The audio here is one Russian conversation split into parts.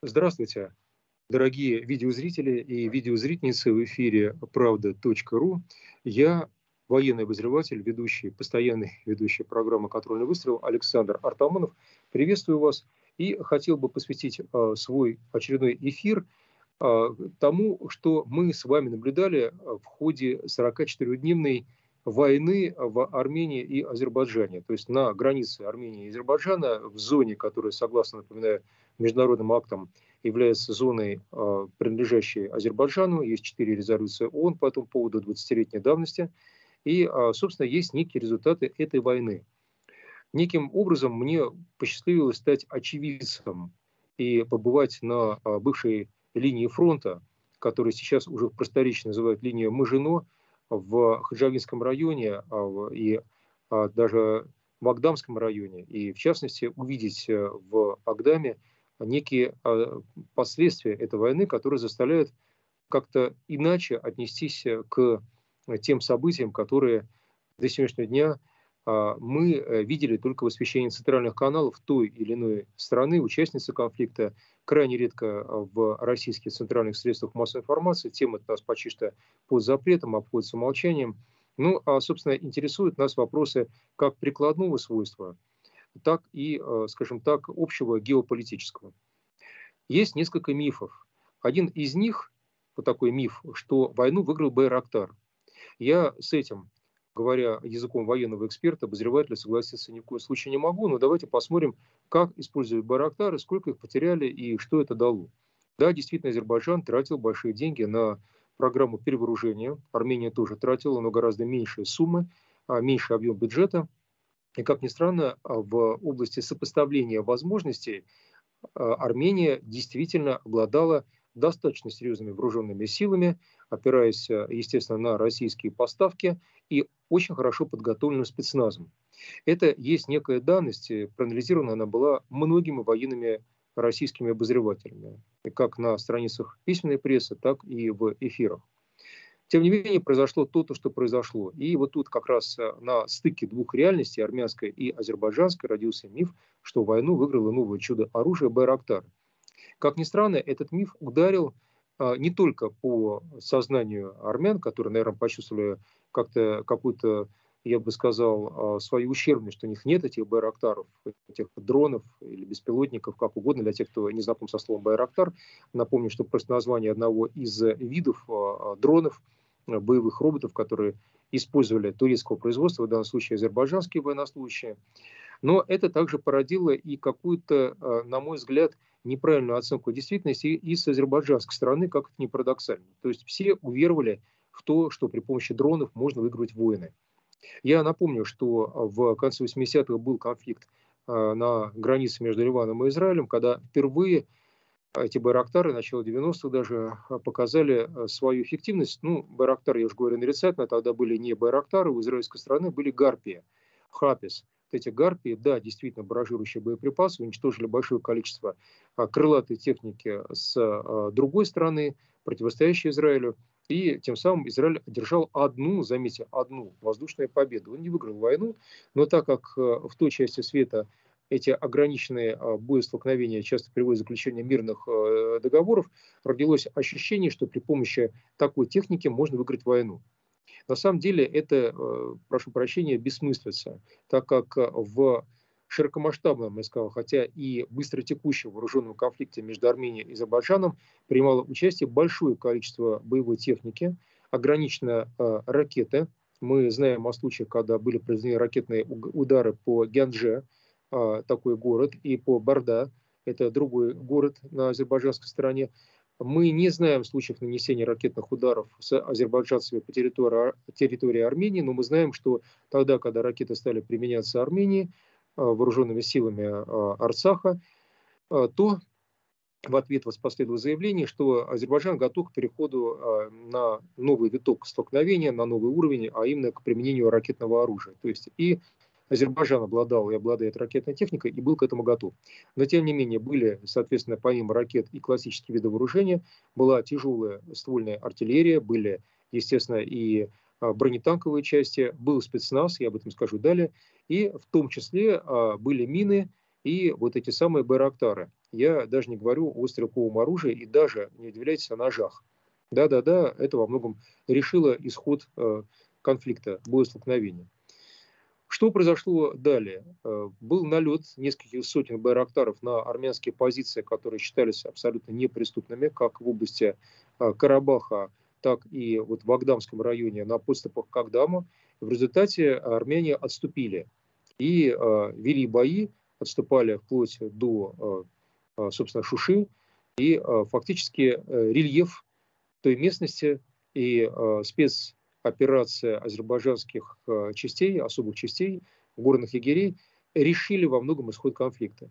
Здравствуйте, дорогие видеозрители и видеозрительницы в эфире правда.ру. Я военный обозреватель, ведущий, постоянный ведущий программы «Контрольный выстрел» Александр Артамонов. Приветствую вас и хотел бы посвятить э, свой очередной эфир э, тому, что мы с вами наблюдали в ходе 44-дневной войны в Армении и Азербайджане. То есть на границе Армении и Азербайджана, в зоне, которая, согласно, напоминаю, международным актам, является зоной, а, принадлежащей Азербайджану. Есть четыре резолюции ООН по этому поводу 20-летней давности. И, а, собственно, есть некие результаты этой войны. Неким образом мне посчастливилось стать очевидцем и побывать на а, бывшей линии фронта, которую сейчас уже просторечно называют линией Мажино, в Хаджавинском районе и даже в Агдамском районе. И, в частности, увидеть э, в Агдаме некие а, последствия этой войны, которые заставляют как-то иначе отнестись э, к тем событиям, которые до сегодняшнего дня а, мы э, видели только в освещении центральных каналов той или иной страны, участницы конфликта, крайне редко а, в российских центральных средствах массовой информации. Тема нас почти что под запретом, обходится молчанием. Ну, а, собственно, интересуют нас вопросы как прикладного свойства – так и, э, скажем так, общего геополитического. Есть несколько мифов. Один из них, вот такой миф, что войну выиграл Байрактар. Я с этим, говоря языком военного эксперта, обозревателя, согласиться ни в коем случае не могу, но давайте посмотрим, как используют Байрактары, сколько их потеряли и что это дало. Да, действительно, Азербайджан тратил большие деньги на программу перевооружения. Армения тоже тратила, но гораздо меньшие суммы, а меньший объем бюджета. И, как ни странно, а, в области сопоставления возможностей а, Армения действительно обладала достаточно серьезными вооруженными силами, опираясь, а, естественно, на российские поставки и очень хорошо подготовленным спецназом. Это есть некая данность, проанализирована она была многими военными российскими обозревателями, как на страницах письменной прессы, так и в эфирах. Тем не менее, произошло то, то, что произошло. И вот тут как раз э, на стыке двух реальностей, армянской и азербайджанской, родился миф, что войну выиграло новое чудо оружия Байрактар. Как ни странно, этот миф ударил а, не только по сознанию армян, которые, наверное, почувствовали как-то какую-то, я бы сказал, а, свою ущербность, что у них нет этих байрактаров, этих дронов или беспилотников, как угодно, для тех, кто не знаком со словом байрактар. Напомню, что просто название одного из видов а, дронов – боевых роботов, которые использовали турецкого производства, в данном случае азербайджанские военнослужащие. Но это также породило и какую-то, на мой взгляд, неправильную оценку действительности и с азербайджанской стороны, как это не парадоксально. То есть все уверовали в то, что при помощи дронов можно выиграть войны. Я напомню, что в конце 80-х был конфликт а, на границе между Ливаном и Израилем, когда впервые а эти Байрактары начала 90-х даже а, показали а, свою эффективность. Ну, Байрактары, я уже говорю, нарицательно, тогда были не Байрактары, у израильской страны были Гарпии, Хапис. Вот эти Гарпии, да, действительно, баражирующие боеприпасы, уничтожили большое количество крылатой техники с другой стороны, противостоящей Израилю. И тем самым Израиль одержал одну, заметьте, одну воздушную победу. Он не выиграл войну, но так как в той части света эти ограниченные а, боестолкновения часто приводят к заключению мирных э, договоров, родилось ощущение, что при помощи такой техники можно выиграть войну. На самом деле это, э, прошу прощения, бессмыслица, так как в широкомасштабном, я сказал, хотя и быстротекущем вооруженном конфликте между Арменией и Азербайджаном принимало участие большое количество боевой техники, ограничено э, ракеты. Мы знаем о случаях, когда были произведены ракетные удары по Гянже, а, такой город, и по Барда, это другой город на азербайджанской стороне. Мы не знаем случаев нанесения ракетных ударов с азербайджанцами по территории, территории Армении, но мы знаем, что тогда, когда ракеты стали применяться Армении, а, вооруженными силами а, Арцаха, то в ответ воспоследовало заявление, что Азербайджан готов к переходу на новый виток столкновения, на новый уровень, а именно к применению ракетного оружия. То есть и Азербайджан обладал и обладает ракетной техникой и был к этому готов. Но тем не менее были, соответственно, помимо ракет и классические виды вооружения, была тяжелая ствольная артиллерия, были, естественно, и бронетанковые части, был спецназ, я об этом скажу далее, и в том числе а, были мины и вот эти самые байрактары. Я даже не говорю о стрелковом оружии и даже, не удивляйтесь, о ножах. Да-да-да, это во многом решило исход э, конфликта, боестолкновения. Что произошло далее? Был налет нескольких сотен байрактаров на армянские позиции, которые считались абсолютно неприступными, как в области Карабаха, так и вот в Агдамском районе на подступах к Агдаму. В результате армяне отступили и э, вели бои, отступали вплоть до, собственно, Шуши, и фактически рельеф той местности и спец операция азербайджанских э, частей, особых частей, горных егерей, решили во многом исход конфликта.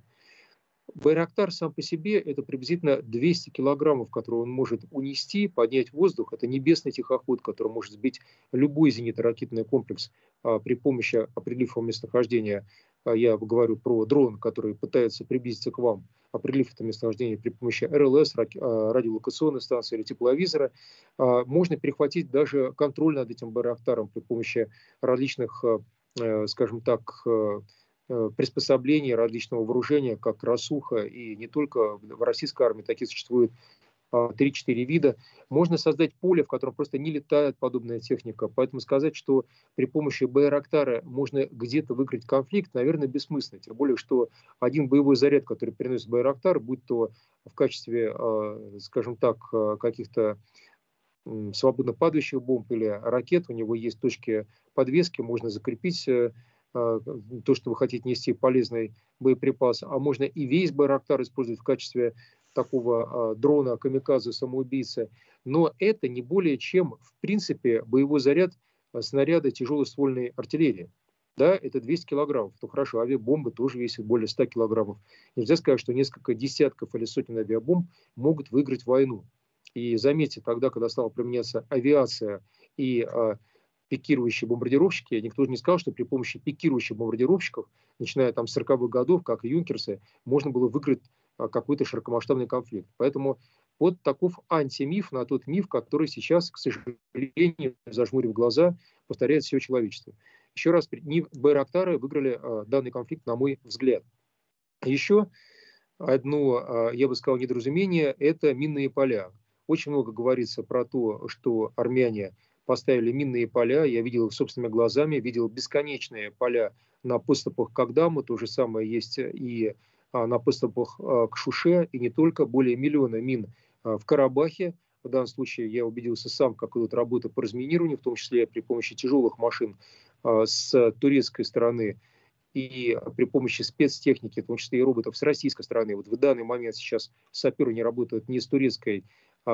Байрактар сам по себе это приблизительно 200 килограммов, которые он может унести, поднять в воздух. Это небесный тихоход, который может сбить любой зенитно-ракетный комплекс а, при помощи определившего местонахождения а я говорю про дрон, который пытается приблизиться к вам, определив это местонахождение при помощи РЛС, а, радиолокационной станции или тепловизора, а, можно перехватить даже контроль над этим Байрактаром при помощи различных, э, скажем так, э, приспособлений, различного вооружения, как Расуха, и не только в российской армии такие существуют 3-4 вида, можно создать поле, в котором просто не летает подобная техника. Поэтому сказать, что при помощи Байрактара можно где-то выиграть конфликт, наверное, бессмысленно. Тем более, что один боевой заряд, который переносит Байрактар, будь то в качестве, а, скажем так, а, каких-то свободно падающих бомб или ракет, у него есть точки подвески, можно закрепить э, а, то, что вы хотите нести полезный боеприпас, а можно и весь Байрактар использовать в качестве такого э, дрона камикадзе самоубийцы, но это не более чем, в принципе, боевой заряд э, снаряда тяжелой ствольной артиллерии. Да, это 200 килограммов. Ну хорошо, авиабомбы тоже весят более 100 килограммов. Нельзя сказать, что несколько десятков или сотен авиабомб могут выиграть войну. И заметьте, тогда, когда стала применяться авиация и пикирующие бомбардировщики, никто же не сказал, что при помощи пикирующих бомбардировщиков, начиная там с 40-х годов, как и Юнкерсы, можно было выиграть а, какой-то широкомасштабный конфликт. Поэтому вот таков антимиф на тот миф, который сейчас, к сожалению, зажмурив глаза, повторяет все человечество. Еще раз, Байрактары выиграли э, данный конфликт, на мой взгляд. Еще одно, э, я бы сказал, недоразумение – это минные поля. Очень много говорится про то, что армяне поставили минные поля. Я видел их собственными глазами, видел бесконечные поля на подступах к Агдаму. То же самое есть и а, на подступах а, к Шуше, и не только, более миллиона мин а, в Карабахе. В данном случае я убедился сам, как идут работы по разминированию, в том числе при помощи тяжелых машин с турецкой стороны и при помощи спецтехники, в том числе и роботов с российской стороны. Вот в данный момент сейчас саперы не работают ни с турецкой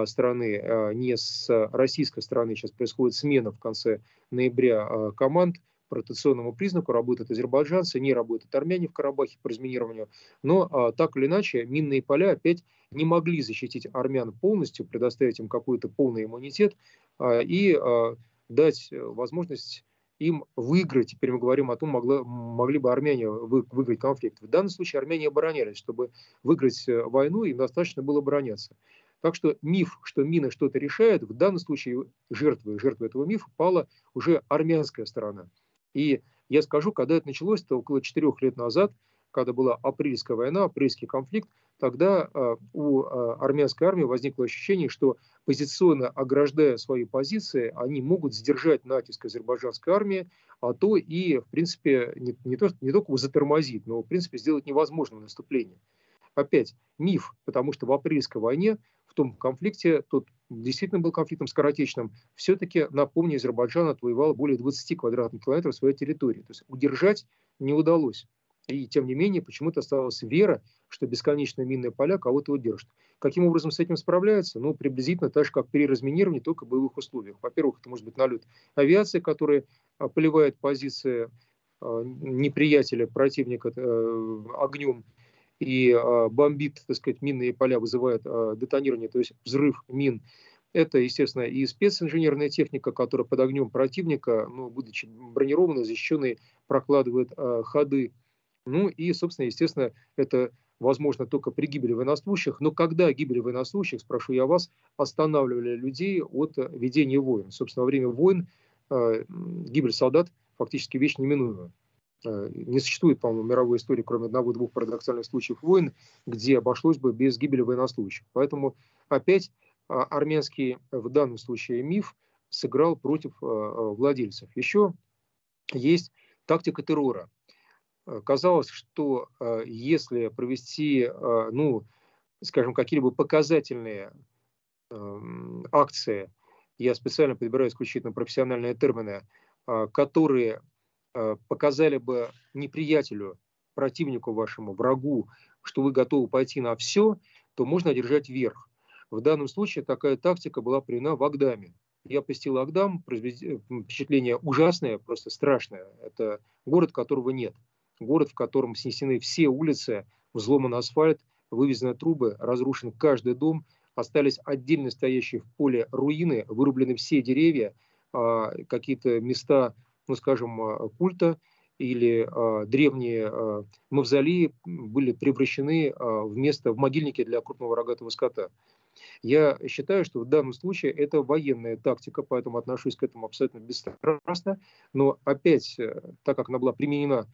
стороны, ни с российской стороны. Сейчас происходит смена в конце ноября команд – по ротационному признаку работают азербайджанцы, не работают армяне в Карабахе по разминированию. Но а, так или иначе, минные поля опять не могли защитить армян полностью, предоставить им какой-то полный иммунитет а, и а, дать э, возможность им выиграть. Теперь мы говорим о том, могла, могли бы армяне вы, выиграть конфликт. В данном случае армяне оборонялись. Чтобы выиграть э, войну, им достаточно было обороняться. Так что миф, что мины что-то решают, в данном случае жертвой, жертвой этого мифа пала уже армянская сторона. И я скажу, когда это началось, это около четырех лет назад, когда была апрельская война, апрельский конфликт, тогда э, у э, армянской армии возникло ощущение, что позиционно ограждая свои позиции, они могут сдержать натиск азербайджанской армии, а то и, в принципе, не, не, то, не только затормозить, но, в принципе, сделать невозможным наступление. Опять миф, потому что в апрельской войне в том конфликте, тот действительно был конфликтом скоротечным, все-таки, напомню, Азербайджан отвоевал более 20 квадратных километров своей территории. То есть удержать не удалось. И тем не менее, почему-то осталась вера, что бесконечные минные поля кого-то удержат. Каким образом с этим справляются? Ну, приблизительно так же, как при разминировании, только в боевых условиях. Во-первых, это может быть налет авиации, которая поливает позиции а, неприятеля, противника э, огнем и а, бомбит, так сказать, минные поля, вызывает а, детонирование, то есть взрыв мин. Это, естественно, и специнженерная техника, которая под огнем противника, ну, будучи бронированной, защищенной, прокладывает а, ходы. Ну и, собственно, естественно, это возможно только при гибели военнослужащих. Но когда гибели военнослужащих, спрошу я вас, останавливали людей от ведения войн? Собственно, во время войн гибель солдат фактически вещь неминуемая. Не существует, по-моему, мировой истории, кроме одного-двух парадоксальных случаев войн, где обошлось бы без гибели военнослужащих. Поэтому опять армянский в данном случае миф сыграл против владельцев. Еще есть тактика террора. Казалось, что если провести, ну, скажем, какие-либо показательные эм, акции, я специально подбираю исключительно профессиональные термины, а, которые а, показали бы неприятелю, противнику вашему, врагу, что вы готовы пойти на все, то можно одержать верх. В данном случае такая тактика была применена в Агдаме. Я посетил Агдам, впечатление ужасное, просто страшное. Это город, которого нет. Город, в котором снесены все улицы, взломан асфальт, вывезены трубы, разрушен каждый дом, остались отдельно стоящие в поле руины, вырублены все деревья, а, какие-то места, ну скажем, а, культа или а, древние мавзолеи были превращены в место, в могильники для крупного рогатого скота. Я считаю, что в данном случае это военная тактика, поэтому отношусь к этому абсолютно бесстрастно. Но опять, э, так как она была применена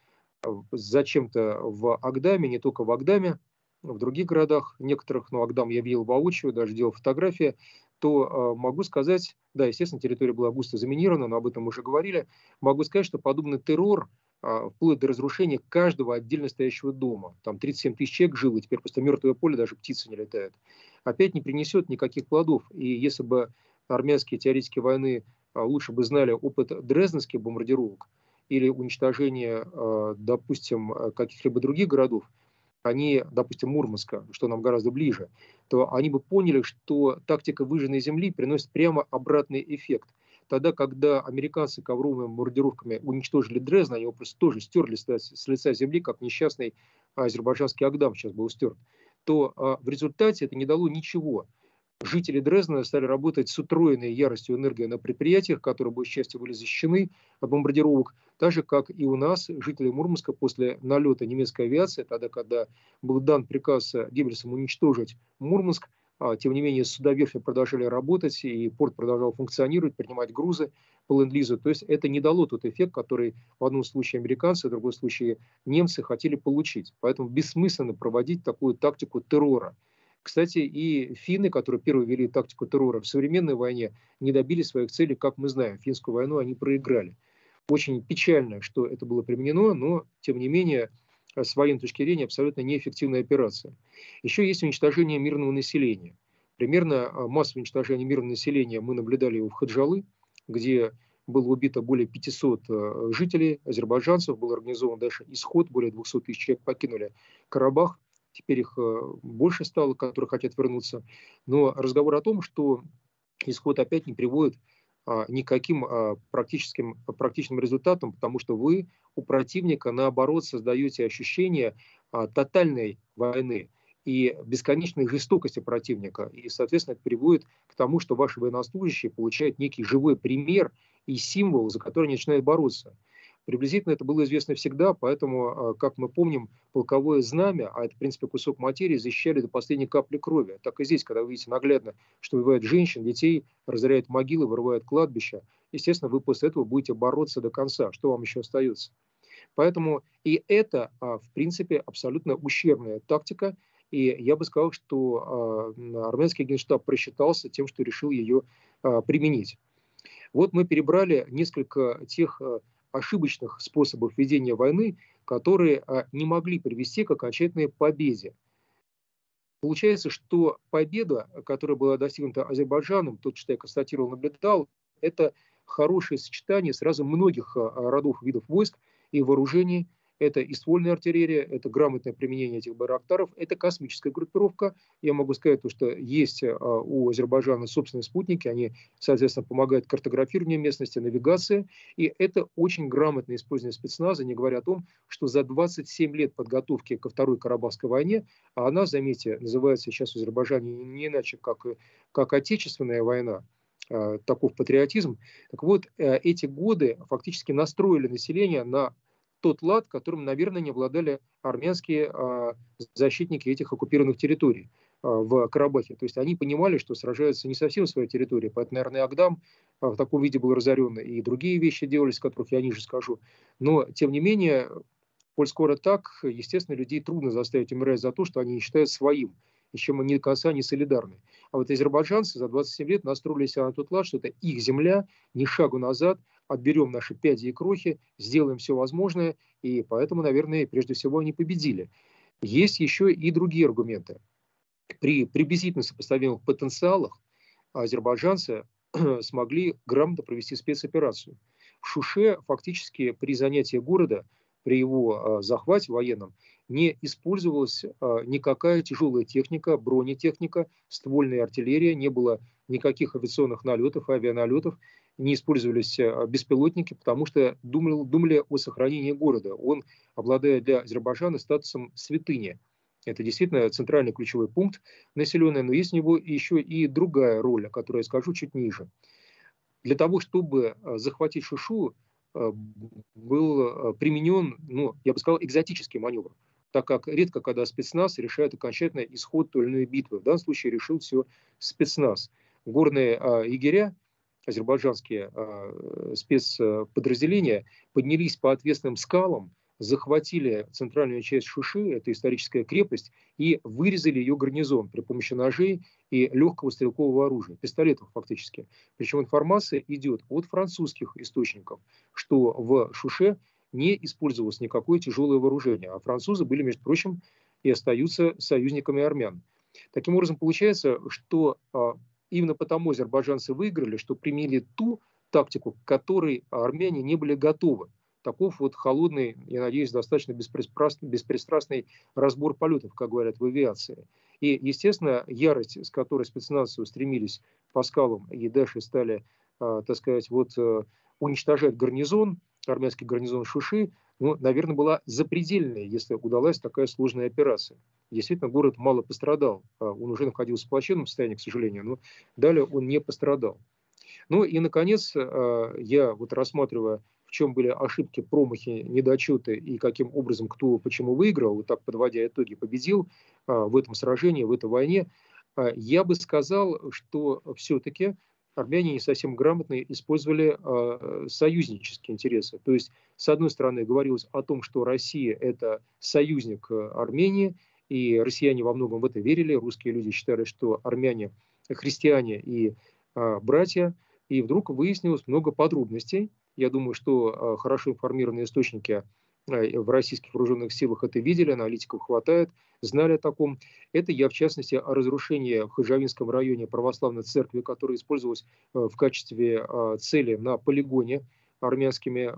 зачем-то в Агдаме, не только в Агдаме, в других городах, некоторых, ну, Агдам я видел воочию, даже делал фотографии, то э, могу сказать, да, естественно, территория была густо заминирована, но об этом мы уже говорили, могу сказать, что подобный террор, э, вплоть до разрушения каждого отдельно стоящего дома, там 37 тысяч человек жило, теперь просто мертвое поле, даже птицы не летают, опять не принесет никаких плодов. И если бы армянские теоретики войны э, лучше бы знали опыт дрезденских бомбардировок или уничтожения, э, допустим, каких-либо других городов, они, допустим, Мурманска, что нам гораздо ближе, то они бы поняли, что тактика выжженной земли приносит прямо обратный эффект. Тогда, когда американцы ковровыми бомбардировками уничтожили Дрезден, они его просто тоже стерли с лица земли, как несчастный азербайджанский Агдам сейчас был стерт, то а, в результате это не дало ничего жители Дрездена стали работать с утроенной яростью энергии на предприятиях, которые большей частью были защищены от бомбардировок, так же, как и у нас, жители Мурманска, после налета немецкой авиации, тогда, когда был дан приказ Геббельсом уничтожить Мурманск, а, тем не менее, судоверфи продолжали работать, и порт продолжал функционировать, принимать грузы по ленд-лизу. То есть это не дало тот эффект, который в одном случае американцы, в другом случае немцы хотели получить. Поэтому бессмысленно проводить такую тактику террора – кстати, и финны, которые первые вели тактику террора в современной войне, не добились своих целей, как мы знаем. Финскую войну они проиграли. Очень печально, что это было применено, но, тем не менее, с военной точки зрения, абсолютно неэффективная операция. Еще есть уничтожение мирного населения. Примерно а, массовое уничтожение мирного населения мы наблюдали в Хаджалы, где было убито более 500 а, жителей, азербайджанцев, был организован дальше исход, более 200 тысяч человек покинули Карабах теперь их э, больше стало, которые хотят вернуться. Но разговор о том, что исход опять не приводит а, никаким а, практическим, практичным результатам, потому что вы у противника, наоборот, создаете ощущение а, тотальной войны и бесконечной жестокости противника. И, соответственно, это приводит к тому, что ваши военнослужащие получают некий живой пример и символ, за который они начинают бороться. Приблизительно это было известно всегда, поэтому, а, как мы помним, полковое знамя, а это, в принципе, кусок материи, защищали до последней капли крови. Так и здесь, когда вы видите наглядно, что убивают женщин, детей, разоряют могилы, вырывают кладбища, естественно, вы после этого будете бороться до конца. Что вам еще остается? Поэтому и это, а, в принципе, абсолютно ущербная тактика, и я бы сказал, что а, армянский генштаб просчитался тем, что решил ее применить. Вот мы перебрали несколько тех ошибочных способов ведения войны, которые а, не могли привести к окончательной победе. Получается, что победа, которая была достигнута Азербайджаном, тот, что я констатировал, наблюдал, это хорошее сочетание сразу многих а, родов видов войск и вооружений, это и ствольная артиллерия, это грамотное применение этих байрактаров, это космическая группировка. Я могу сказать, что есть а, у Азербайджана собственные спутники, они, соответственно, помогают картографированию местности, навигации. И это очень грамотное использование спецназа, не говоря о том, что за 27 лет подготовки ко Второй Карабахской войне, а она, заметьте, называется сейчас в Азербайджане не иначе, как, как Отечественная война, а, таков патриотизм. Так вот, э, эти годы фактически настроили население на тот лад, которым, наверное, не обладали армянские а, защитники этих оккупированных территорий. в Карабахе. То есть они понимали, что сражаются не совсем в своей территории, поэтому, наверное, Агдам в таком виде был разорен, и другие вещи делались, которых я ниже скажу. Но, тем не менее, коль скоро так, естественно, людей трудно заставить умирать за то, что они не считают своим и с чем они до конца не солидарны. А вот азербайджанцы за 27 лет настроили себя на тот лад, что это их земля, ни шагу назад, отберем наши пяди и крохи, сделаем все возможное, и поэтому, наверное, прежде всего они победили. Есть еще и другие аргументы. При приблизительно сопоставимых потенциалах азербайджанцы смогли грамотно провести спецоперацию. В Шуше фактически при занятии города, при его а, захвате военном, не использовалась а, никакая тяжелая техника, бронетехника, ствольная артиллерия, не было никаких авиационных налетов, авианалетов, не использовались а, беспилотники, потому что думали, думали о сохранении города. Он, обладая для Азербайджана статусом святыни. Это действительно центральный ключевой пункт населенный, но есть у него еще и другая роль, о которой я скажу чуть ниже. Для того, чтобы а, захватить Шишу, был применен, ну, я бы сказал, экзотический маневр так как редко когда спецназ решает окончательно исход той или иной битвы. В данном случае решил все спецназ. Горные а, егеря, азербайджанские а, спецподразделения, поднялись по ответственным скалам, захватили центральную часть Шуши, это историческая крепость, и вырезали ее гарнизон при помощи ножей и легкого стрелкового оружия, пистолетов фактически. Причем информация идет от французских источников, что в Шуше не использовалось никакое тяжелое вооружение, а французы были, между прочим, и остаются союзниками армян. Таким образом, получается, что а, именно потому азербайджанцы выиграли, что применили ту тактику, к которой армяне не были готовы. Таков вот холодный, я надеюсь, достаточно беспристрастный, беспристрастный разбор полетов, как говорят в авиации. И, естественно, ярость, с которой спецназцы устремились по скалам и дальше стали, э, так сказать, вот э, уничтожать гарнизон, армянский гарнизон Шуши, ну, наверное, была запредельная, если удалась такая сложная операция. Действительно, город мало пострадал. А, он уже находился в плачевном состоянии, к сожалению, но далее он не пострадал. Ну и, наконец, а, я вот рассматривая, в чем были ошибки, промахи, недочеты и каким образом кто почему выиграл, вот так подводя итоги, победил а, в этом сражении, в этой войне, я бы сказал, что все-таки армяне не совсем грамотно использовали э, союзнические интересы. То есть, с одной стороны, говорилось о том, что Россия – это союзник э, Армении, и россияне во многом в это верили. Русские люди считали, что армяне – христиане и э, братья. И вдруг выяснилось много подробностей. Я думаю, что э, хорошо информированные источники в российских вооруженных силах это видели, аналитиков хватает, знали о таком. Это я, в частности, о разрушении в Хажавинском районе православной церкви, которая использовалась э, в качестве э, цели на полигоне армянскими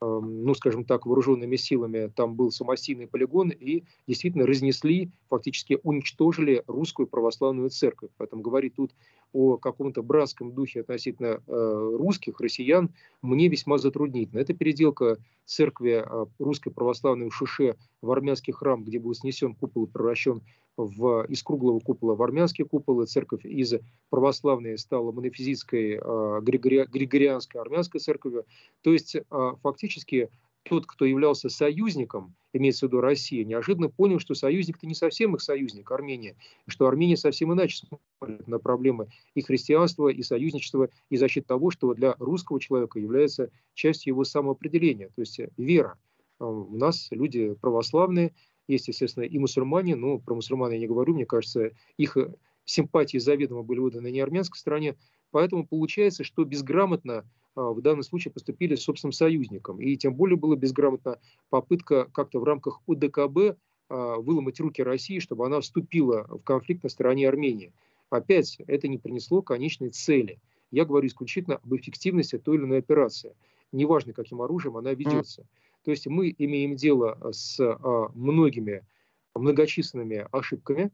ну, скажем так, вооруженными силами, там был самостийный полигон, и действительно разнесли, фактически уничтожили русскую православную церковь. Поэтому говорить тут о каком-то братском духе относительно э, русских, россиян, мне весьма затруднительно. Это переделка церкви э, русской православной в Шише в армянский храм, где был снесен купол и превращен в, из круглого купола в армянский купол, и церковь из православной стала монофизитской, э, григори, григорианской армянской церковью. То есть э, фактически тот, кто являлся союзником, имеется в виду Россия, неожиданно понял, что союзник-то не совсем их союзник, Армения, что Армения совсем иначе смотрит на проблемы и христианства, и союзничества, и защиты того, что для русского человека является частью его самоопределения, то есть вера. А у нас люди православные, есть, естественно, и мусульмане, но про мусульман я не говорю, мне кажется, их симпатии заведомо были выданы не армянской стороне, поэтому получается, что безграмотно а, в данном случае поступили с собственным союзником. И тем более была безграмотна попытка как-то в рамках ОДКБ а, выломать руки России, чтобы она вступила в конфликт на стороне Армении. Опять это не принесло конечной цели. Я говорю исключительно об эффективности той или иной операции. Неважно, каким оружием она ведется. То есть мы имеем дело с а, многими многочисленными ошибками,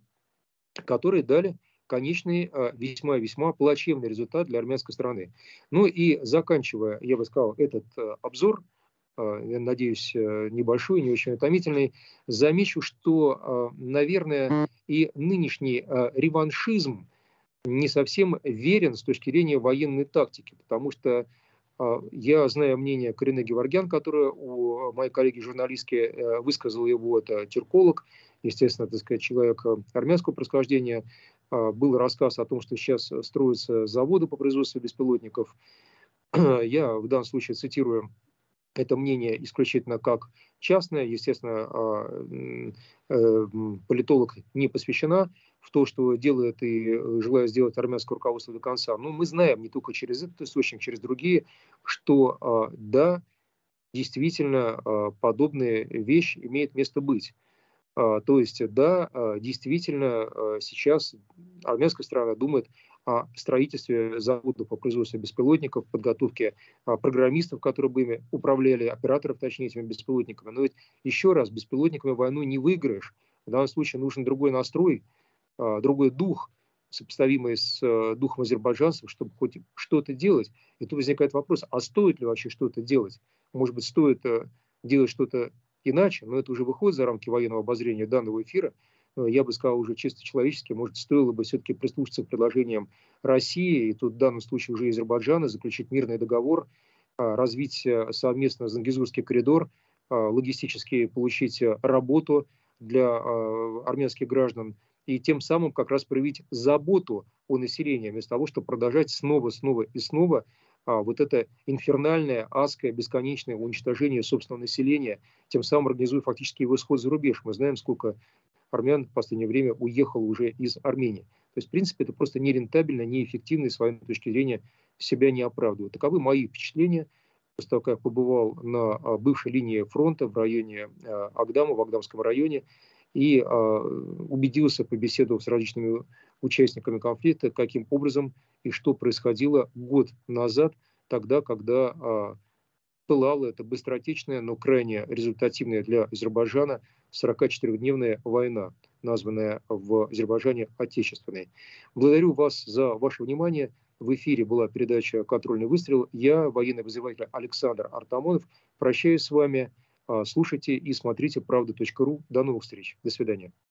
которые дали конечный весьма-весьма плачевный результат для армянской страны. Ну и заканчивая, я бы сказал, этот а, обзор, я надеюсь, э, небольшой, не очень утомительный, замечу, что, наверное, и нынешний реваншизм не совсем верен с точки зрения военной тактики, потому что я знаю мнение Карины Геворгян, которое у моей коллеги журналистки э, высказал его, это тюрколог, естественно, так сказать, человек армянского происхождения. Был рассказ о том, что сейчас строятся заводы по производству беспилотников. Я в данном случае цитирую это мнение исключительно как частное. Естественно, а, э, политолог не посвящена в то, что делает и э, желает сделать армянское руководство до конца. Но мы знаем не только через этот источник, через другие, что а, да, действительно а, подобная вещь имеет место быть. То есть, да, действительно, сейчас армянская сторона думает о строительстве заводов по производству беспилотников, подготовке а, программистов, которые бы ими управляли, операторов, точнее, этими беспилотниками. Но ведь еще раз, беспилотниками войну не выиграешь. В данном случае нужен другой настрой, а, другой дух, сопоставимый с а, духом азербайджанцев, чтобы хоть что-то делать. И тут возникает вопрос, а стоит ли вообще что-то делать? Может быть, стоит э, делать что-то иначе, но это уже выходит за рамки военного обозрения данного эфира – Э, я бы сказал, уже чисто человечески, может, стоило бы все-таки прислушаться к предложениям России, и тут в данном случае уже Азербайджана, заключить мирный договор, а, развить э, совместно Зангизурский коридор, а, логистически получить э, работу для а, армянских граждан, и тем самым как раз проявить заботу о населении, вместо того, чтобы продолжать снова, снова и снова вот это инфернальное, адское, бесконечное уничтожение собственного населения, тем самым организуя фактически его исход за рубеж. Мы знаем, сколько армян в последнее время уехало уже из Армении. То есть, в принципе, это просто нерентабельно, неэффективно и с военной точки зрения себя не оправдывает. Таковы мои впечатления после того, как я побывал на а, бывшей линии фронта в районе а, Агдама, в Агдамском районе, и а, убедился, побеседовав с различными участниками конфликта, каким образом и что происходило год назад, тогда, когда пылала эта быстротечная, но крайне результативная для Азербайджана 44-дневная война, названная в Азербайджане Отечественной. Благодарю вас за ваше внимание. В эфире была передача «Контрольный выстрел». Я, военный вызыватель Александр Артамонов. Прощаюсь с вами. А, слушайте и смотрите правда.ру. До новых встреч. До свидания.